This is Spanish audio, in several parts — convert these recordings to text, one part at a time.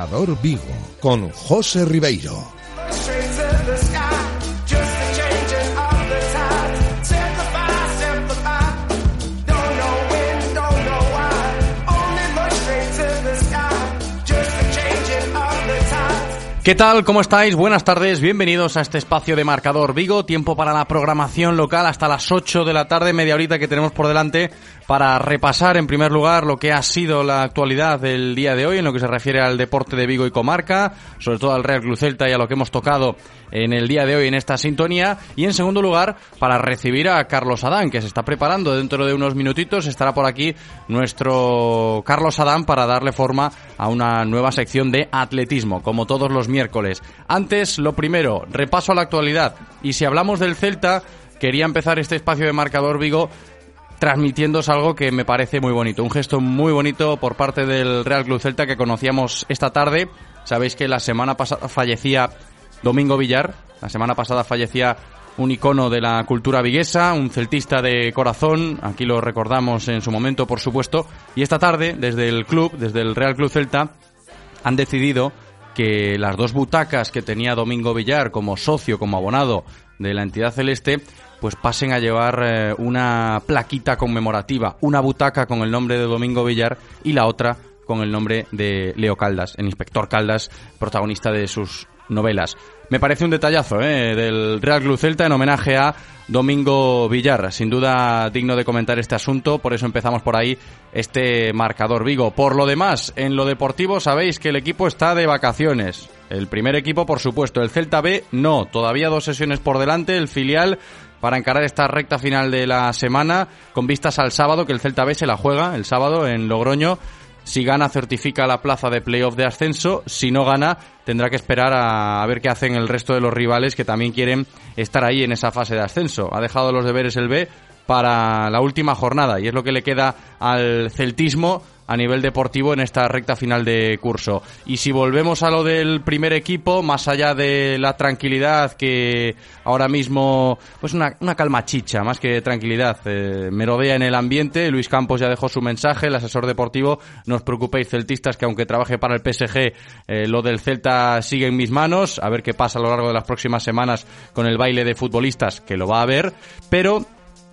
Marcador Vigo con José Ribeiro. ¿Qué tal? ¿Cómo estáis? Buenas tardes, bienvenidos a este espacio de Marcador Vigo, tiempo para la programación local hasta las 8 de la tarde, media horita que tenemos por delante para repasar en primer lugar lo que ha sido la actualidad del día de hoy en lo que se refiere al deporte de Vigo y comarca, sobre todo al Real Club Celta y a lo que hemos tocado en el día de hoy en esta sintonía y en segundo lugar para recibir a Carlos Adán que se está preparando dentro de unos minutitos, estará por aquí nuestro Carlos Adán para darle forma a una nueva sección de atletismo, como todos los miércoles. Antes, lo primero, repaso a la actualidad. Y si hablamos del Celta, quería empezar este espacio de marcador Vigo transmitiéndos algo que me parece muy bonito, un gesto muy bonito por parte del Real Club Celta que conocíamos esta tarde. Sabéis que la semana pasada fallecía Domingo Villar, la semana pasada fallecía un icono de la cultura viguesa, un celtista de corazón, aquí lo recordamos en su momento, por supuesto, y esta tarde, desde el club, desde el Real Club Celta, han decidido que las dos butacas que tenía Domingo Villar como socio, como abonado de la entidad celeste, pues pasen a llevar eh, una plaquita conmemorativa, una butaca con el nombre de Domingo Villar y la otra con el nombre de Leo Caldas, el inspector Caldas, protagonista de sus novelas. Me parece un detallazo ¿eh? del Real Club Celta en homenaje a Domingo Villar. Sin duda digno de comentar este asunto, por eso empezamos por ahí este marcador Vigo. Por lo demás, en lo deportivo sabéis que el equipo está de vacaciones. El primer equipo, por supuesto, el Celta B, no. Todavía dos sesiones por delante. El filial para encarar esta recta final de la semana con vistas al sábado, que el Celta B se la juega el sábado en Logroño si gana, certifica la plaza de playoff de ascenso. Si no gana, tendrá que esperar a, ver qué hacen el resto de los rivales que también quieren estar ahí en esa fase de ascenso. Ha dejado los deberes el B para la última jornada y es lo que le queda al celtismo a nivel deportivo en esta recta final de curso. Y si volvemos a lo del primer equipo, más allá de la tranquilidad que ahora mismo, pues una, una calma chicha, más que tranquilidad, eh, merodea en el ambiente, Luis Campos ya dejó su mensaje, el asesor deportivo, no os preocupéis celtistas que aunque trabaje para el PSG, eh, lo del Celta sigue en mis manos, a ver qué pasa a lo largo de las próximas semanas con el baile de futbolistas, que lo va a haber, pero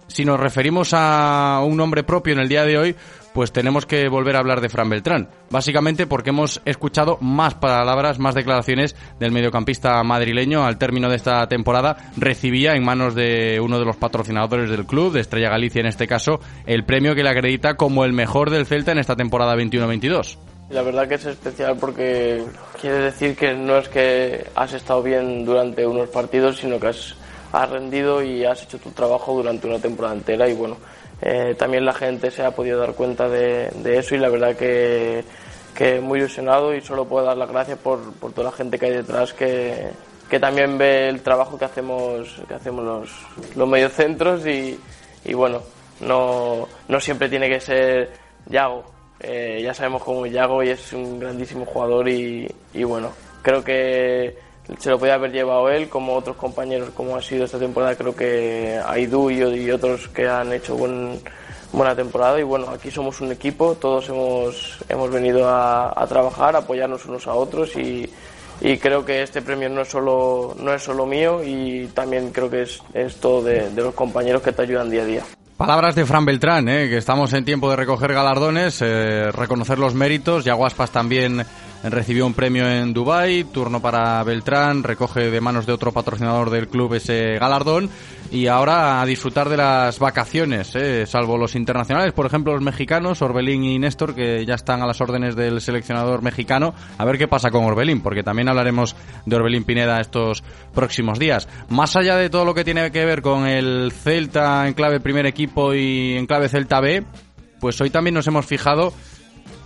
si nos referimos a un nombre propio en el día de hoy, pues tenemos que volver a hablar de Fran Beltrán. Básicamente porque hemos escuchado más palabras, más declaraciones del mediocampista madrileño al término de esta temporada. Recibía en manos de uno de los patrocinadores del club, de Estrella Galicia en este caso, el premio que le acredita como el mejor del Celta en esta temporada 21-22. La verdad que es especial porque quiere decir que no es que has estado bien durante unos partidos, sino que has, has rendido y has hecho tu trabajo durante una temporada entera y bueno, eh, también la gente se ha podido dar cuenta de, eso y la verdad que, que, muy ilusionado y solo puedo dar las gracias por, por toda la gente que hay detrás que, que, también ve el trabajo que hacemos, que hacemos los, los mediocentros y, y bueno, no, no siempre tiene que ser Yago. Eh, ya sabemos cómo es Yago y es un grandísimo jugador y, y bueno, creo que se lo podía haber llevado él, como otros compañeros, como ha sido esta temporada. Creo que Aidu y, y otros que han hecho buena temporada. Y bueno, aquí somos un equipo, todos hemos, hemos venido a, trabajar, a apoyarnos unos a otros y, creo que este premio no es solo, no es solo mío y también creo que es, es todo de, los compañeros que te ayudan día a día. Palabras de Fran Beltrán, ¿eh? que estamos en tiempo de recoger galardones, eh, reconocer los méritos. Yaguaspas también recibió un premio en Dubai, turno para Beltrán, recoge de manos de otro patrocinador del club ese galardón y ahora a disfrutar de las vacaciones, ¿eh? salvo los internacionales, por ejemplo los mexicanos, Orbelín y Néstor, que ya están a las órdenes del seleccionador mexicano, a ver qué pasa con Orbelín, porque también hablaremos de Orbelín Pineda estos próximos días. Más allá de todo lo que tiene que ver con el Celta en clave primer equipo y en clave Celta B, pues hoy también nos hemos fijado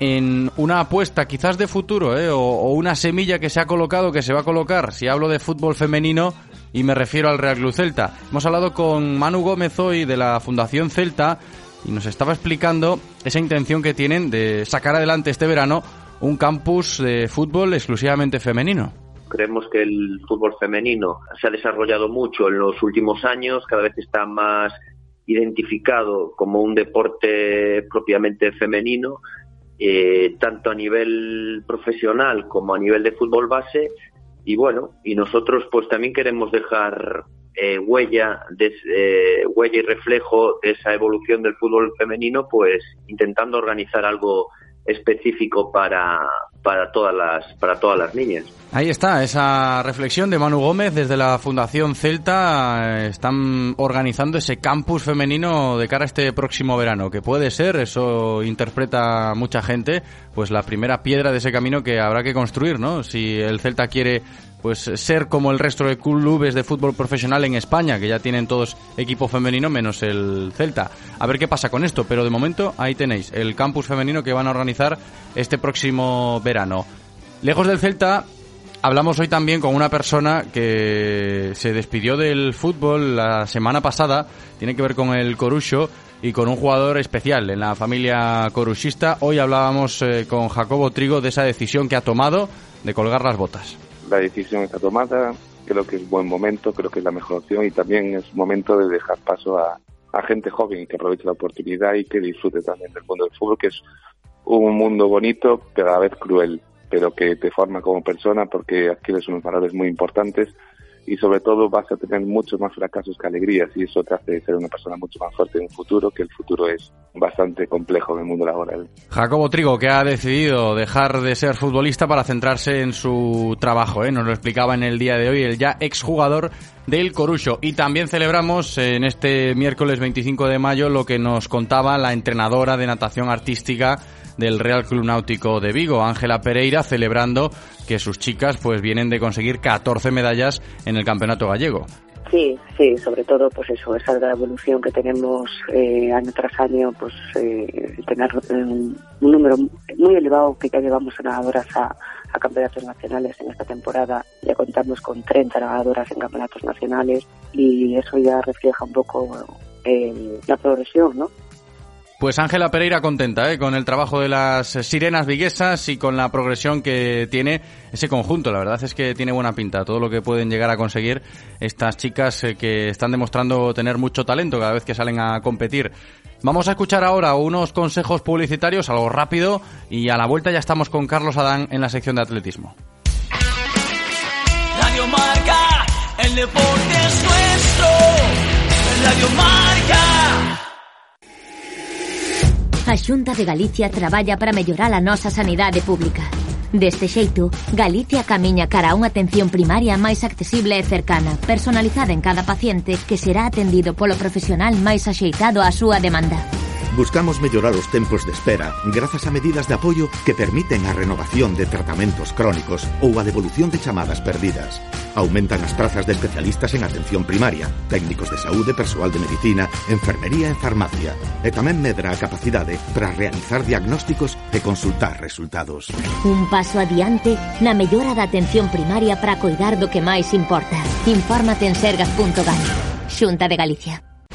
en una apuesta quizás de futuro ¿eh? o, una semilla que se ha colocado, que se va a colocar, si hablo de fútbol femenino y me refiero al Real Club Celta. Hemos hablado con Manu Gómez hoy de la Fundación Celta y nos estaba explicando esa intención que tienen de sacar adelante este verano un campus de fútbol exclusivamente femenino. Creemos que el fútbol femenino se ha desarrollado mucho en los últimos años, cada vez está más identificado como un deporte propiamente femenino eh, tanto a nivel profesional como a nivel de fútbol base. Y bueno, y nosotros pues también queremos dejar eh, huella, eh, huella y reflejo de esa evolución del fútbol femenino, pues intentando organizar algo específico para, para todas las para todas las niñas. Ahí está esa reflexión de Manu Gómez desde la Fundación Celta están organizando ese campus femenino de cara a este próximo verano que puede ser eso interpreta mucha gente pues la primera piedra de ese camino que habrá que construir no si el Celta quiere pues ser como el resto de clubes de fútbol profesional en España, que ya tienen todos equipo femenino menos el Celta. A ver qué pasa con esto, pero de momento ahí tenéis el campus femenino que van a organizar este próximo verano. Lejos del Celta, hablamos hoy también con una persona que se despidió del fútbol la semana pasada, tiene que ver con el Corucho y con un jugador especial en la familia coruchista. Hoy hablábamos eh, con Jacobo Trigo de esa decisión que ha tomado de colgar las botas la decisión está tomada, creo que es buen momento, creo que es la mejor opción y también es momento de dejar paso a, gente joven que aproveche la oportunidad y que disfrute también del mundo del fútbol, que es un mundo bonito, pero a la vez cruel, pero que te forma como persona porque adquieres unos valores muy importantes y sobre todo vas a tener muchos más fracasos que alegrías y eso te hace ser una persona mucho más fuerte en un futuro, que el futuro es bastante complejo en el mundo laboral. Jacobo Trigo, que ha decidido dejar de ser futbolista para centrarse en su trabajo, ¿eh? nos lo explicaba en el día de hoy el ya exjugador del Corucho. Y también celebramos en este miércoles 25 de mayo lo que nos contaba la entrenadora de natación artística del Real Club Náutico de Vigo, Ángela Pereira, celebrando que sus chicas pues vienen de conseguir 14 medallas en el Campeonato Gallego. Sí, sí, sobre todo pues eso, esa evolución que tenemos eh, año tras año, pues eh, tener eh, un número muy elevado que ya llevamos nadadoras a, a campeonatos nacionales en esta temporada. Ya contamos con 30 nadadoras en campeonatos nacionales y eso ya refleja un poco eh, la progresión, ¿no? Pues Ángela Pereira contenta ¿eh? con el trabajo de las sirenas viguesas y con la progresión que tiene ese conjunto. La verdad es que tiene buena pinta todo lo que pueden llegar a conseguir estas chicas eh, que están demostrando tener mucho talento cada vez que salen a competir. Vamos a escuchar ahora unos consejos publicitarios, algo rápido, y a la vuelta ya estamos con Carlos Adán en la sección de atletismo. El deporte es nuestro. A Xunta de Galicia traballa para mellorar a nosa sanidade pública. Deste xeito, Galicia camiña cara a unha atención primaria máis accesible e cercana, personalizada en cada paciente que será atendido polo profesional máis axeitado á súa demanda. Buscamos mellorar os tempos de espera grazas a medidas de apoio que permiten a renovación de tratamentos crónicos ou a devolución de chamadas perdidas. Aumentan as prazas de especialistas en atención primaria, técnicos de saúde, persoal de medicina, enfermería e farmacia. E tamén medra a capacidade para realizar diagnósticos e consultar resultados. Un paso adiante na mellora da atención primaria para coidar do que máis importa. Infórmate en sergas.gal. Xunta de Galicia.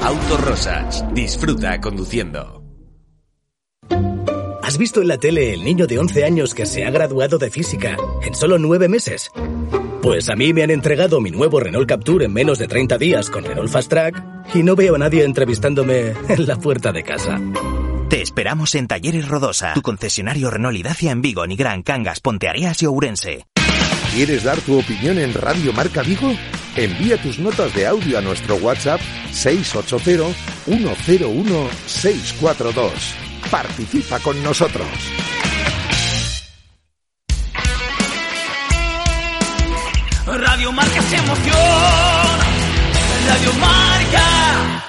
Autorosas. Disfruta conduciendo. ¿Has visto en la tele el niño de 11 años que se ha graduado de física en solo 9 meses? Pues a mí me han entregado mi nuevo Renault Capture en menos de 30 días con Renault Fast Track y no veo a nadie entrevistándome en la puerta de casa. Te esperamos en Talleres Rodosa, tu concesionario Renault y Dacia en Vigo, Nigrán, Cangas, Ponteareas y Ourense. ¿Quieres dar tu opinión en Radio Marca Vigo? Envía tus notas de audio a nuestro WhatsApp 680 101 642. Participa con nosotros. Radio Marca se emoción. Radio Marca.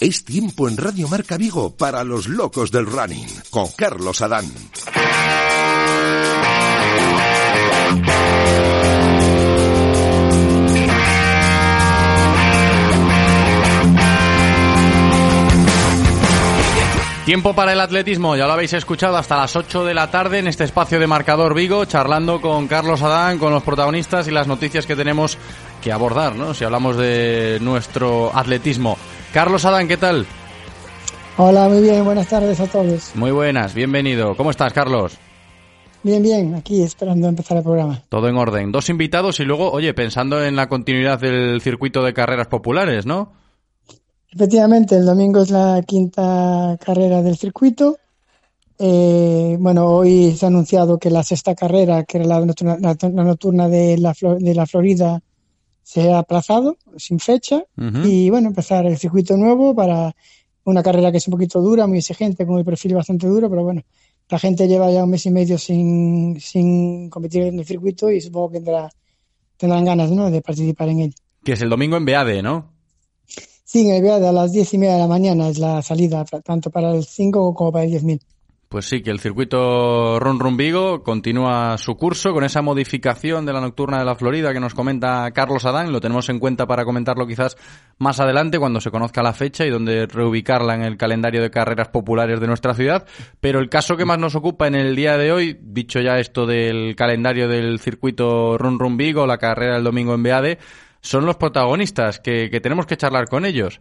Es tiempo en Radio Marca Vigo para los locos del running con Carlos Adán. Tiempo para el atletismo, ya lo habéis escuchado hasta las 8 de la tarde en este espacio de Marcador Vigo, charlando con Carlos Adán, con los protagonistas y las noticias que tenemos que abordar, ¿no? Si hablamos de nuestro atletismo. Carlos Adán, ¿qué tal? Hola, muy bien, buenas tardes a todos. Muy buenas, bienvenido. ¿Cómo estás, Carlos? Bien, bien, aquí esperando empezar el programa. Todo en orden. Dos invitados y luego, oye, pensando en la continuidad del circuito de carreras populares, ¿no? Efectivamente, el domingo es la quinta carrera del circuito. Eh, bueno, hoy se ha anunciado que la sexta carrera, que era la nocturna, la, la nocturna de, la, de la Florida, se ha aplazado sin fecha. Y bueno, empezar el circuito nuevo para una carrera que es un poquito dura, muy exigente, con el perfil bastante duro, pero bueno, la gente lleva ya un mes y medio sin, sin competir en el circuito y supongo que tendrá, tendrán ganas ¿no? de participar en él. Que es el domingo en Beade, ¿no? Sí, a las diez y media de la mañana es la salida, tanto para el 5 como para el 10.000. Pues sí, que el circuito Run Run Vigo continúa su curso con esa modificación de la nocturna de la Florida que nos comenta Carlos Adán. Lo tenemos en cuenta para comentarlo quizás más adelante cuando se conozca la fecha y donde reubicarla en el calendario de carreras populares de nuestra ciudad. Pero el caso que más nos ocupa en el día de hoy, dicho ya esto del calendario del circuito Run Run Vigo, la carrera del domingo en Beade, son los protagonistas que, que tenemos que charlar con ellos.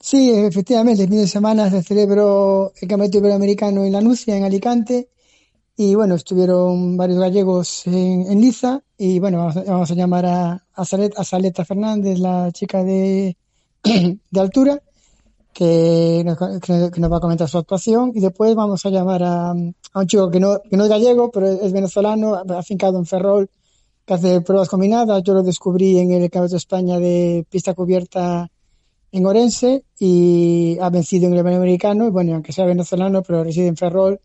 Sí, efectivamente, el fin de semana se celebró el Campeonato Iberoamericano en La Nucia, en Alicante, y bueno, estuvieron varios gallegos en, en Liza, y bueno, vamos a, llamar a, a, Salet- a Saleta Fernández, la chica de, de altura, que nos, que- nos va a comentar su actuación, y después vamos a llamar a, a un chico que no, que no es gallego, pero es venezolano, afincado en Ferrol, que hace pruebas combinadas. Yo lo descubrí en el Campeonato de España de pista cubierta en Orense y ha vencido en el Iberoamericano. Y bueno, aunque sea venezolano, pero reside en Ferrol,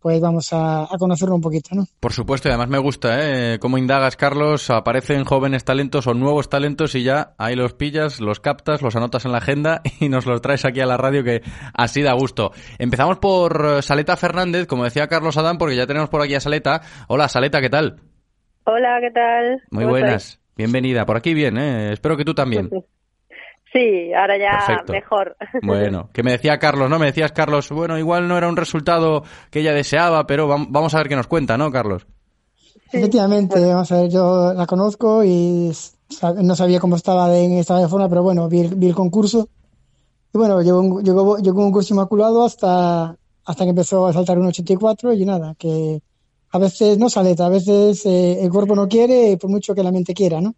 pues vamos a, conocerlo un poquito, ¿no? Por supuesto, y además me gusta, ¿eh? Cómo indagas, Carlos, aparecen jóvenes talentos o nuevos talentos y ya ahí los pillas, los captas, los anotas en la agenda y nos los traes aquí a la radio que así da gusto. Empezamos por eh, Saleta Fernández, como decía Carlos Adán, porque ya tenemos por aquí a Saleta. Hola, Saleta, ¿qué tal? Hola, ¿qué tal? Muy ¿Cómo buenas. Bienvenida. Por aquí bien, ¿eh? Espero que tú también. Sí, ahora ya Perfecto. mejor. Bueno, que me decía Carlos, ¿no? Me decías, Carlos, bueno, igual no era un resultado que ella deseaba, pero vam- vamos a ver qué nos cuenta, ¿no, Carlos? Efectivamente, vamos a ver, yo la conozco y no sabía cómo estaba de, en estado de forma, pero bueno, vi el, vi el concurso. Y bueno, llegó un, llegó, llegó un curso inmaculado hasta, hasta que empezó a saltar un 84 y nada, que a veces no sale, a veces eh, el cuerpo no quiere, por mucho que la mente quiera, ¿no?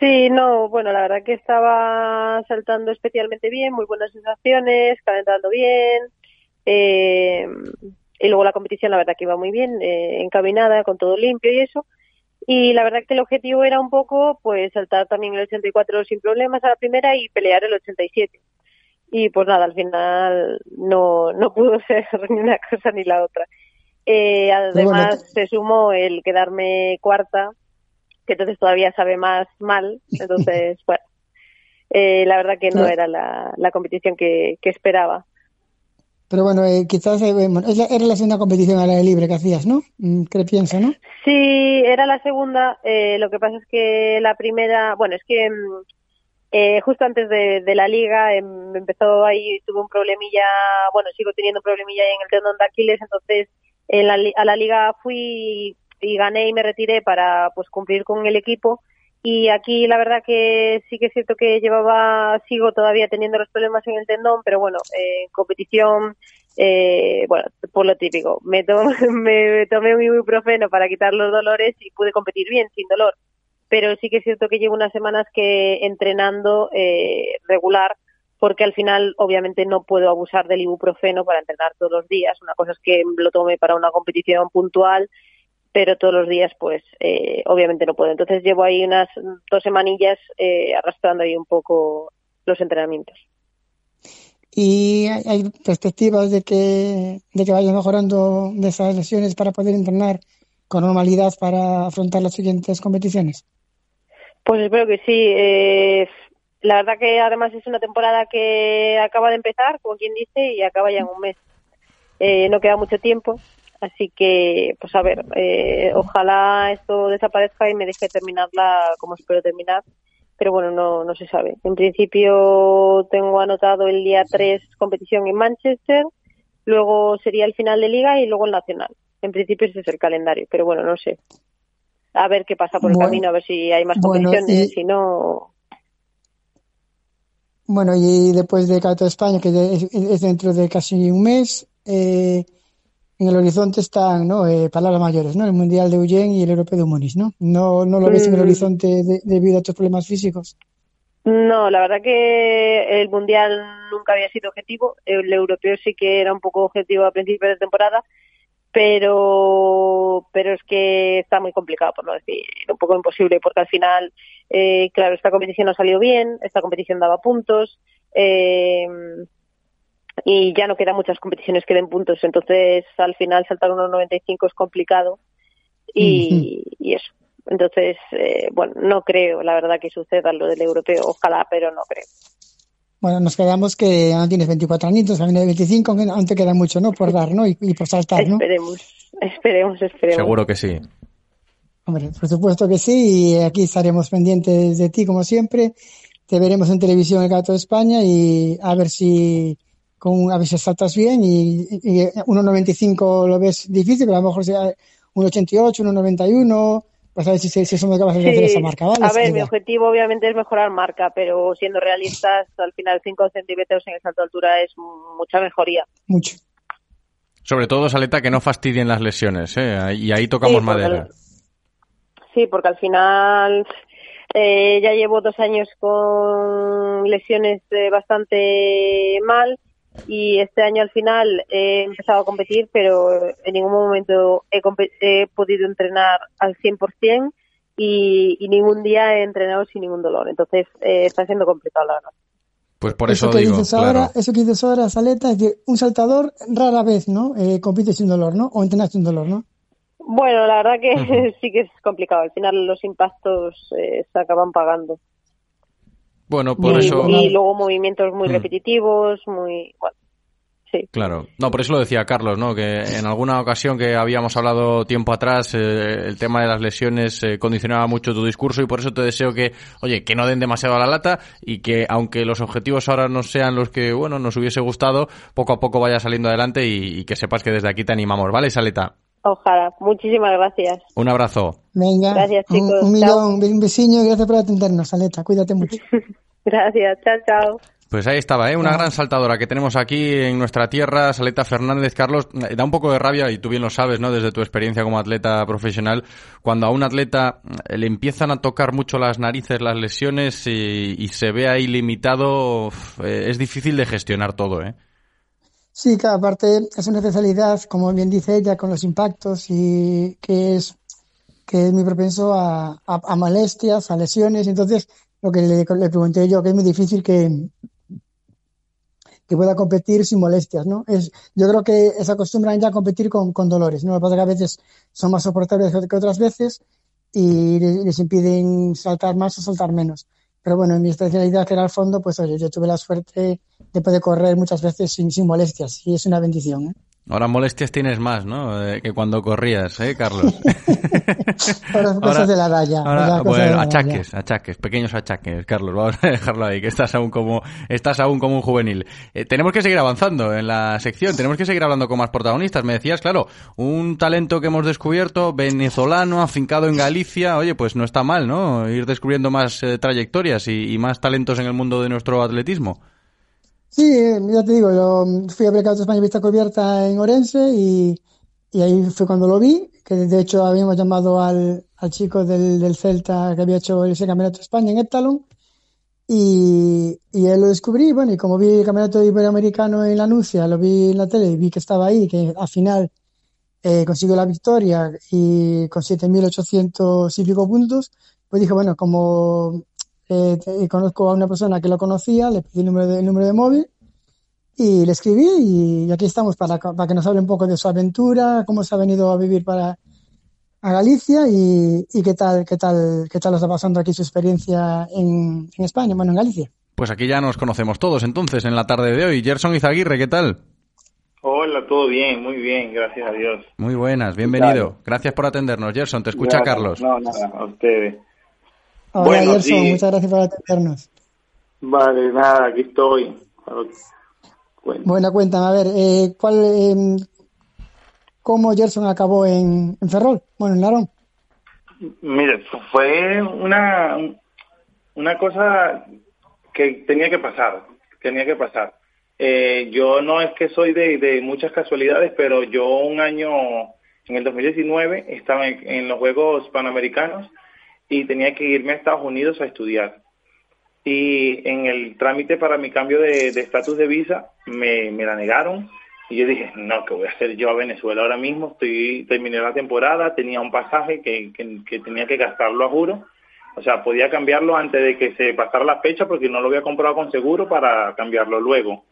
Sí, no, bueno, la verdad que estaba saltando especialmente bien, muy buenas sensaciones, calentando bien. eh, y luego la competición, la verdad que iba muy bien, eh, encaminada, con todo limpio y eso. Y la verdad que el objetivo era un poco, pues, saltar también el 84 sin problemas a la primera y pelear el 87. Y pues nada, al final no, no pudo ser ni una cosa ni la otra. Eh, bueno, además, se sumó el quedarme cuarta, que entonces todavía sabe más mal. Entonces, bueno, eh, la verdad que no Pero- era la, la competición que, que esperaba. Pero bueno, eh, quizás eh, bueno, es la- era la segunda competición al aire libre que hacías, ¿no? Mm, ¿Qué piensas, no? Sí, era la segunda. eh, lo que pasa es que la primera, bueno, es que mm, eh, justo antes de, de la liga em, empezó ahí, tuve un problemilla, bueno, sigo teniendo un problemilla en el tendón de Aquiles, entonces en la a la liga fui y gané y me retiré para pues cumplir con el equipo. Y aquí la verdad que sí que es cierto que llevaba, sigo todavía teniendo los problemas en el tendón, pero bueno, eh, en competición, eh, bueno, por lo típico, me, to- me tomé un ibuprofeno para quitar los dolores y pude competir bien, sin dolor. Pero sí que es cierto que llevo unas semanas que entrenando eh, regular, porque al final obviamente no puedo abusar del ibuprofeno para entrenar todos los días. Una cosa es que lo tome para una competición puntual pero todos los días pues eh, obviamente no puedo. Entonces llevo ahí unas dos semanillas eh, arrastrando ahí un poco los entrenamientos. ¿Y hay, perspectivas de que, de que vayas mejorando de esas lesiones para poder entrenar con normalidad para afrontar las siguientes competiciones? Pues espero que sí. Eh, la verdad que además es una temporada que acaba de empezar, como quien dice, y acaba ya en un mes. Eh, no queda mucho tiempo, así que, pues a ver, eh, ojalá esto desaparezca y me deje terminarla como espero terminar. pero bueno, no, no se sabe. En principio tengo anotado el día 3 competición en Manchester, luego sería el final de liga y luego el nacional. En principio ese es el calendario, pero bueno, no sé. A ver qué pasa por el camino, a ver si hay más competiciones, si no... Bueno, y después de Cato España, que es, dentro de casi un mes, eh, en el horizonte están ¿no? Eh, palabras mayores, ¿no? El Mundial de Ullén y el Europeo de Múnich, ¿no? ¿No, no lo ves en el mm. horizonte debido a estos problemas físicos? No, la verdad que el Mundial nunca había sido objetivo. El Europeo sí que era un poco objetivo a principios de temporada, pero pero es que está muy complicado, por no decir un poco imposible, porque al final, eh, claro, esta competición no salió bien, esta competición daba puntos eh, y ya no quedan muchas competiciones que den puntos, entonces al final saltar unos 95 es complicado y, y eso. Entonces, eh, bueno, no creo, la verdad, que suceda lo del europeo, ojalá, pero no creo. Bueno, nos quedamos que aún tienes 24 años, a mí 25, aún te queda mucho, ¿no? Por dar, ¿no? Y, por saltar, ¿no? Esperemos, esperemos, esperemos. Seguro que sí. Hombre, por supuesto que sí, y aquí estaremos pendientes de ti, como siempre. Te veremos en televisión el Gato de España y a ver si con a ver si saltas bien y, y 1.95 lo ves difícil, pero a lo mejor sea 1.88, 1.91 a ver si, si, si somos capaces de hacer esa marca, ¿vale? A ver, mi objetivo obviamente es mejorar marca, pero siendo realistas, al final 5 centímetros en el salto de altura es mucha mejoría. Mucho. Sobre todo, Saleta, que no fastidien las lesiones, ¿eh? Y ahí tocamos madera. sí, porque al final eh, ya llevo dos años con lesiones eh, bastante mal y este año al final he empezado a competir, pero en ningún momento he, he podido entrenar al 100% y, y ningún día he entrenado sin ningún dolor. Entonces eh, está siendo complicado, la verdad. Pues por eso, que digo, dices ahora, eso que dices ahora, Saleta, es que un saltador rara vez, ¿no? Eh, compite sin dolor, ¿no? O entrenas sin dolor, ¿no? Bueno, la verdad que sí que es complicado. Al final los impactos eh, se acaban pagando. Bueno, por y, eso. Y luego movimientos muy mm. repetitivos, muy. Bueno, sí. Claro. No, por eso lo decía Carlos, ¿no? Que en alguna ocasión que habíamos hablado tiempo atrás, eh, el tema de las lesiones eh, condicionaba mucho tu discurso y por eso te deseo que, oye, que no den demasiado a la lata y que, aunque los objetivos ahora no sean los que, bueno, nos hubiese gustado, poco a poco vaya saliendo adelante y, y que sepas que desde aquí te animamos, ¿vale, Saleta? Ojalá. Muchísimas gracias. Un abrazo. Venga. Gracias, chicos. Un, millón, un vecino y gracias por atendernos, Aleta. Cuídate mucho. gracias. Chao, chao. Pues ahí estaba, ¿eh? una gran saltadora que tenemos aquí en nuestra tierra, Saleta Fernández. Carlos, da un poco de rabia, y tú bien lo sabes, ¿no? Desde tu experiencia como atleta profesional, cuando a un atleta eh, le empiezan a tocar mucho las narices, las lesiones y, se ve ahí limitado, eh, es difícil de gestionar todo, ¿eh? Sí, que aparte es una especialidad, como bien dice ella, con los impactos y que es que es muy propenso a, molestias, a lesiones. Entonces, lo que le, pregunté yo, que es muy difícil que, que pueda competir sin molestias, ¿no? Es, yo creo que se acostumbran ya a competir con, con dolores, ¿no? Lo que pasa que a veces son más soportables que otras veces y les impiden saltar más o saltar menos. Pero bueno, en mi especialidad, que era el fondo, pues oye, yo tuve la suerte de poder correr muchas veces sin, sin molestias y es una bendición. ¿eh? Ahora molestias tienes más, ¿no? Eh, que cuando corrías, ¿eh, Carlos? ahora, cosas de la raya. bueno, achaques, achaques, pequeños achaques, Carlos. Vamos a dejarlo ahí, que estás aún como, estás aún como un juvenil. Eh, tenemos que seguir avanzando en la sección, tenemos que seguir hablando con más protagonistas. Me decías, claro, un talento que hemos descubierto, venezolano, afincado en Galicia. Oye, pues no está mal, ¿no? Ir descubriendo más eh, trayectorias y más talentos en el mundo de nuestro atletismo. Sí, ya te digo, yo fui a de España Vista Cubierta en Orense y, ahí fue cuando lo vi, que de hecho habíamos llamado al, chico del, Celta que había hecho ese campeonato de España en Eptalon y, y él lo descubrí, bueno, y como vi el campeonato iberoamericano en la anuncia, lo vi en la tele y vi que estaba ahí, que al final eh, consiguió la victoria y con 7.800 y pico puntos, pues dije, bueno, como eh, conozco a una persona que lo conocía, le pedí el número de, número de móvil y le escribí y aquí estamos para, para que nos hable un poco de su aventura, cómo se ha venido a vivir para a Galicia y, y qué tal, qué tal, qué tal está pasando aquí su experiencia en, en España, bueno, en Galicia. Pues aquí ya nos conocemos todos entonces en la tarde de hoy. Gerson Izaguirre, ¿qué tal? Hola, todo bien, muy bien, gracias a Dios. Muy buenas, bienvenido. Gracias por atendernos, Gerson. Te escucha Carlos. No, nada, a ustedes. Hola, Bueno, Gerson, sí. muchas gracias por atendernos. Vale, nada, aquí estoy. Bueno, cuéntame, a ver, eh, ¿cuál, eh, ¿cómo Gerson acabó en, en Ferrol? Bueno, en Narón. Mire, fue una, una cosa que tenía que pasar, tenía que pasar. Eh, yo no es que soy de, de muchas casualidades, pero yo un año, en el 2019, estaba en, en los Juegos Panamericanos y tenía que irme a Estados Unidos a estudiar. Y en el trámite para mi cambio de estatus de, visa me, me la negaron y yo dije, no, ¿qué voy a hacer yo a Venezuela ahora mismo? Estoy Terminé la temporada, tenía un pasaje que, que, que tenía que gastarlo a juro. O sea, podía cambiarlo antes de que se pasara la fecha porque no lo había comprado con seguro para cambiarlo luego.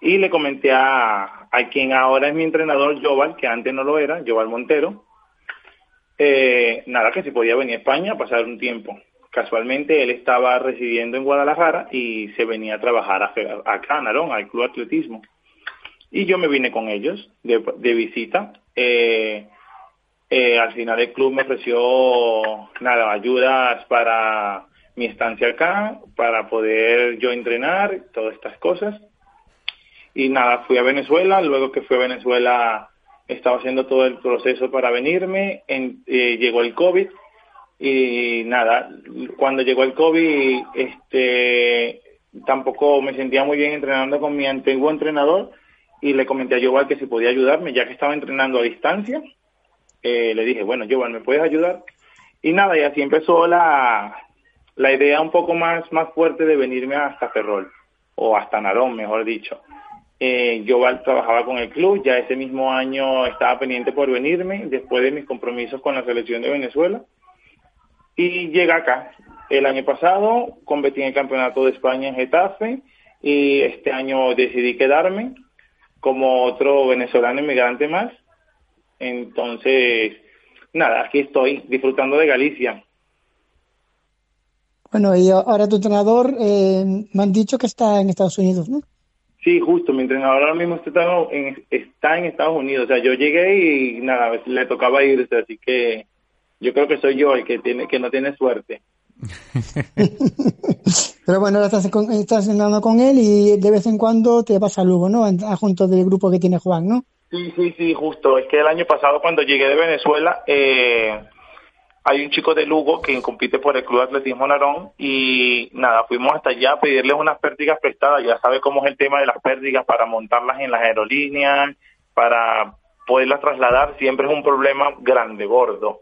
Y le comenté a, a quien ahora es mi entrenador, Joval, que antes no lo era, Joval Montero, eh, nada, que si podía venir a España a pasar un tiempo. Casualmente él estaba residiendo en Guadalajara y se venía a trabajar a, acá, a Narón, al Club Atletismo. Y yo me vine con ellos de, de visita. Eh, eh, al final el club me ofreció nada, ayudas para mi estancia acá, para poder yo entrenar, todas estas cosas. Y nada, fui a Venezuela, luego que fui a Venezuela estaba haciendo todo el proceso para venirme, en, eh, llegó el COVID y nada, cuando llegó el COVID, este, tampoco me sentía muy bien entrenando con mi antiguo entrenador y le comenté a Joval que si podía ayudarme, ya que estaba entrenando a distancia, eh, le dije, bueno, Joval, ¿me puedes ayudar? Y nada, y así empezó la, la idea un poco más, más fuerte de venirme hasta Ferrol, o hasta Narón, mejor dicho. Eh, yo trabajaba con el club, ya ese mismo año estaba pendiente por venirme, después de mis compromisos con la selección de Venezuela. Y llegué acá. El año pasado competí en el Campeonato de España en Getafe y este año decidí quedarme como otro venezolano inmigrante más. Entonces, nada, aquí estoy disfrutando de Galicia. Bueno, y ahora tu entrenador eh, me han dicho que está en Estados Unidos, ¿no? Sí, justo, mi entrenador ahora mismo está en, está en Estados Unidos. O sea, yo llegué y nada, le tocaba irse, así que yo creo que soy yo el que tiene que no tiene suerte. Pero bueno, ahora estás, con, estás entrenando con él y de vez en cuando te vas a Lugo, ¿no? Junto del grupo que tiene Juan, ¿no? Sí, sí, sí, justo. Es que el año pasado cuando llegué de Venezuela, eh, hay un chico de Lugo que compite por el Club Atletismo Narón y nada, fuimos hasta allá a pedirles unas pértigas prestadas, ya sabe cómo es el tema de las pértigas para montarlas en las aerolíneas, para poderlas trasladar, siempre es un problema grande, gordo.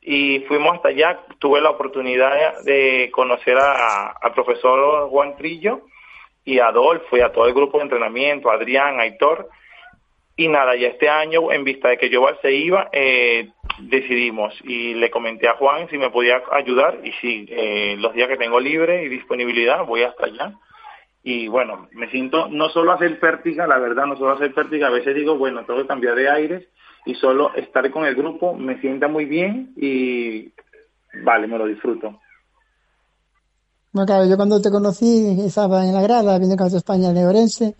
Y fuimos hasta allá, tuve la oportunidad de conocer al profesor Juan Trillo y a Adolfo y a todo el grupo de entrenamiento, a Adrián, a Aitor, y nada, ya este año, en vista de que Joval se iba, eh, decidimos y le comenté a Juan si me podía ayudar y si eh, los días que tengo libre y disponibilidad voy hasta allá. Y bueno, me siento no solo hacer pértiga, la verdad, no solo hacer pértiga, a veces digo, bueno, tengo que cambiar de aires y solo estar con el grupo me sienta muy bien y vale, me lo disfruto. Claro, yo cuando te conocí estaba en la grada viendo Campeonato de España de Orense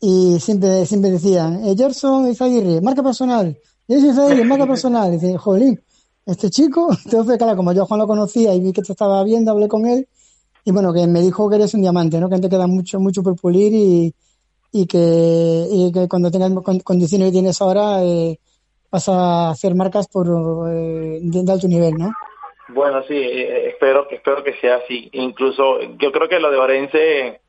y siempre, siempre decían, eh, Gerson Izaguirre, marca personal, Gerson Izaguirre, marca personal. Y dice, jolín, este chico, entonces claro, como yo a Juan lo conocía y vi que te estaba viendo, hablé con él, y bueno, que me dijo que eres un diamante, ¿no? Que te queda mucho, mucho por pulir y, y que, y que cuando tengas condiciones que tienes ahora, eh, vas a hacer marcas por eh, de alto nivel, ¿no? Bueno, sí, eh, espero, espero que sea así. Incluso yo creo que lo de Orense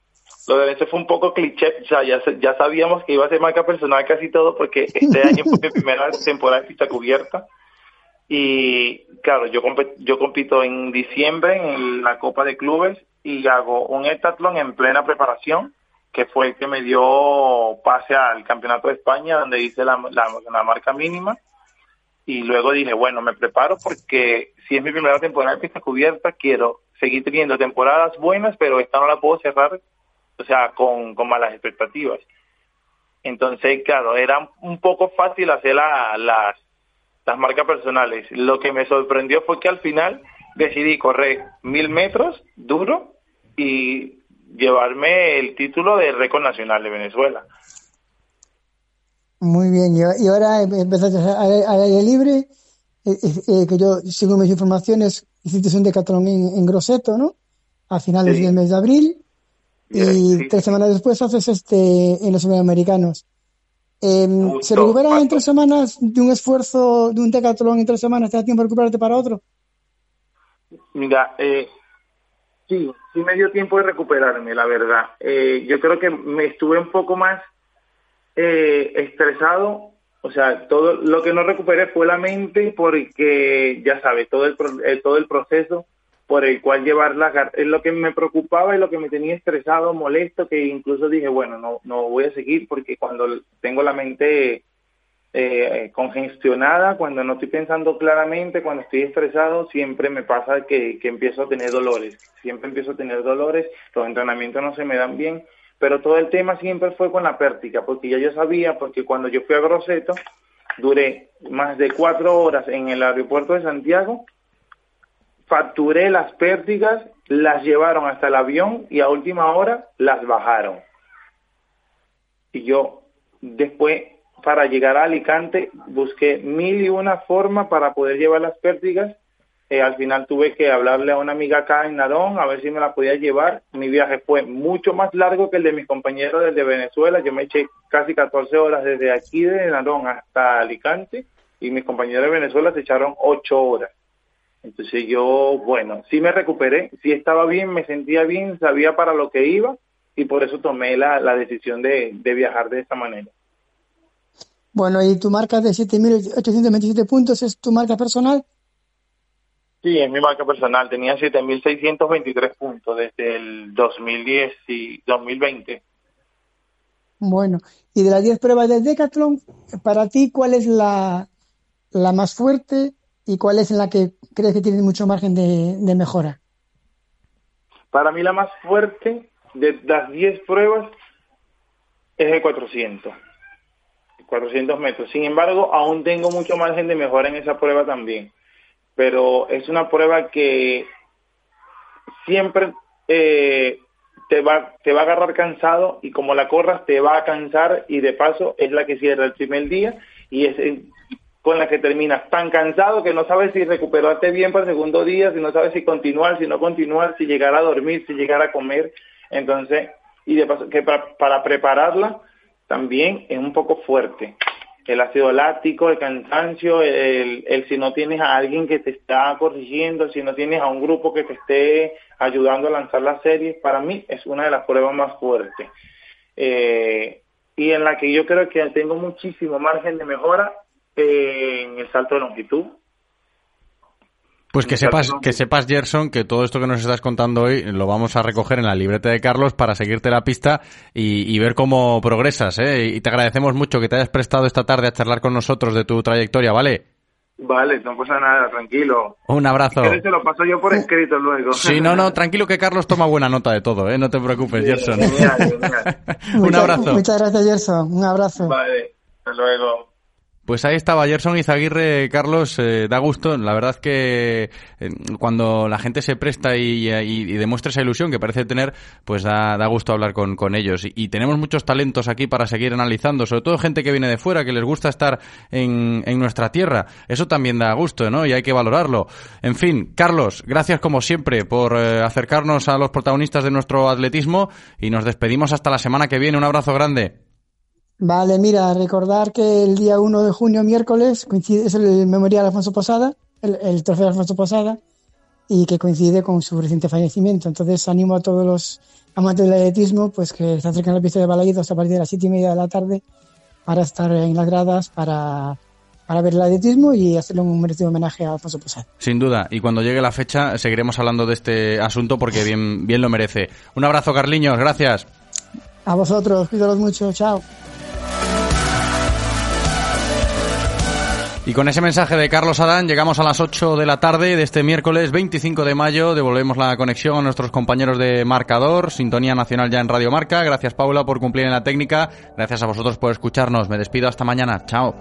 lo de Orense fue un poco cliché, o sea, ya, ya sabíamos que iba a ser marca personal casi todo porque este año fue mi primera temporada de pista cubierta. Y claro, yo, yo compito en diciembre en la Copa de Clubes y hago un heptatlón en plena preparación que fue el que me dio pase al Campeonato de España donde hice la, la, la marca mínima. Y luego dije, bueno, me preparo porque si es mi primera temporada de pista cubierta, quiero seguir teniendo temporadas buenas, pero esta no la puedo cerrar o sea, con, con malas expectativas. Entonces, claro, era un poco fácil hacer la, las, las marcas personales. Lo que me sorprendió fue que al final decidí correr mil metros duro y llevarme el título de récord nacional de Venezuela. Muy bien, y ahora empezaste al aire libre, eh, eh, que yo, según mis informaciones, hiciste un decatlón en, en Grosseto, ¿no? A finales Sí. del mes de abril. Y sí, tres semanas después haces este en los Americanos. Eh, ¿Se Justo, recupera en tres semanas de un esfuerzo de un decatlón en tres semanas? ¿Te da tiempo de recuperarte para otro? Mira, eh, sí, sí me dio tiempo de recuperarme, la verdad. Eh, yo creo que me estuve un poco más eh, estresado. O sea, todo lo que no recuperé fue la mente porque, ya sabes, todo el, pro- eh, todo el proceso por el cual llevar la gar- es lo que me preocupaba y lo que me tenía estresado, molesto, que incluso dije, bueno, no, no voy a seguir porque cuando tengo la mente eh, congestionada, cuando no estoy pensando claramente, cuando estoy estresado, siempre me pasa que, que empiezo a tener dolores, siempre empiezo a tener dolores, los entrenamientos no se me dan bien, pero todo el tema siempre fue con la pértiga, porque ya yo sabía, porque cuando yo fui a Grosseto, duré más de cuatro horas en el aeropuerto de Santiago, facturé las pértigas, las llevaron hasta el avión y a última hora las bajaron. Y yo después, para llegar a Alicante, busqué mil y una forma para poder llevar las pértigas. Eh, al final tuve que hablarle a una amiga acá en Narón a ver si me la podía llevar. Mi viaje fue mucho más largo que el de mis compañeros desde Venezuela. Yo me eché casi 14 horas desde aquí de Narón hasta Alicante y mis compañeros de Venezuela se echaron 8 horas. Entonces yo, bueno, sí me recuperé, sí estaba bien, me sentía bien, sabía para lo que iba y por eso tomé la, la decisión de, de viajar de esta manera. Bueno, y tu marca de 7.827 puntos es tu marca personal. Sí, es mi marca personal. Tenía 7.623 puntos desde el 2010 y 2020. Bueno, y de las 10 pruebas del Decathlon, para ti, ¿cuál es la, la más fuerte y cuál es en la que crees que tienes mucho margen de, mejora? Para mí la más fuerte de las 10 pruebas es el 400. 400 metros. Sin embargo, aún tengo mucho margen de mejora en esa prueba también. Pero es una prueba que siempre eh, te va te va a agarrar cansado y como la corras te va a cansar y de paso es la que cierra el primer día y es con la que terminas tan cansado que no sabes si recuperarte bien para el segundo día, si no sabes si continuar, si no continuar, si llegar a dormir, si llegar a comer. Entonces, y de paso que para, para prepararla también es un poco fuerte. El ácido láctico, el cansancio, el, si no tienes a alguien que te está corrigiendo, si no tienes a un grupo que te esté ayudando a lanzar la serie, para mí es una de las pruebas más fuertes. Eh, y en la que yo creo que tengo muchísimo margen de mejora eh, el salto de longitud. Pues que sepas, que sepas, Gerson, que todo esto que nos estás contando hoy lo vamos a recoger en la libreta de Carlos para seguirte la pista y, y ver cómo progresas, ¿eh? Y te agradecemos mucho que te hayas prestado esta tarde a charlar con nosotros de tu trayectoria, ¿vale? Vale, no pasa nada, tranquilo. Un abrazo. Si te lo paso yo por escrito luego. Sí, no, no, tranquilo que Carlos toma buena nota de todo, ¿eh? No te preocupes, Gerson. Genial, genial. Un Muchas- abrazo. Muchas gracias, Gerson. Un abrazo. Vale, hasta luego. Pues ahí estaba Gerson Izaguirre, Carlos, eh, da gusto. La verdad que eh, cuando la gente se presta y, demuestra esa ilusión que parece tener, pues da, da gusto hablar con, con ellos. Y, y tenemos muchos talentos aquí para seguir analizando, sobre todo gente que viene de fuera, que les gusta estar en, en nuestra tierra. Eso también da gusto, ¿no? Y hay que valorarlo. En fin, Carlos, gracias como siempre por eh, acercarnos a los protagonistas de nuestro atletismo y nos despedimos hasta la semana que viene. Un abrazo grande. Vale, mira, recordar que el día 1 de junio, miércoles, coincide, es el memorial de Alfonso Posada, el, el trofeo de Alfonso Posada, y que coincide con su reciente fallecimiento. Entonces animo a todos los amantes del atletismo pues que se acerquen a la pista de Balaídos a partir de las siete y media de la tarde para estar en las gradas para, para ver el atletismo y hacerle un merecido homenaje a Alfonso Posada. Sin duda, y cuando llegue la fecha seguiremos hablando de este asunto porque bien, bien lo merece. Un abrazo, Carliños, gracias. A vosotros, cuidaros mucho, chao. Y con ese mensaje de Carlos Adán llegamos a las 8 de la tarde de este miércoles 25 de mayo. Devolvemos la conexión a nuestros compañeros de Marcador, Sintonía Nacional ya en Radio Marca. Gracias Paula por cumplir en la técnica. Gracias a vosotros por escucharnos. Me despido hasta mañana. Chao.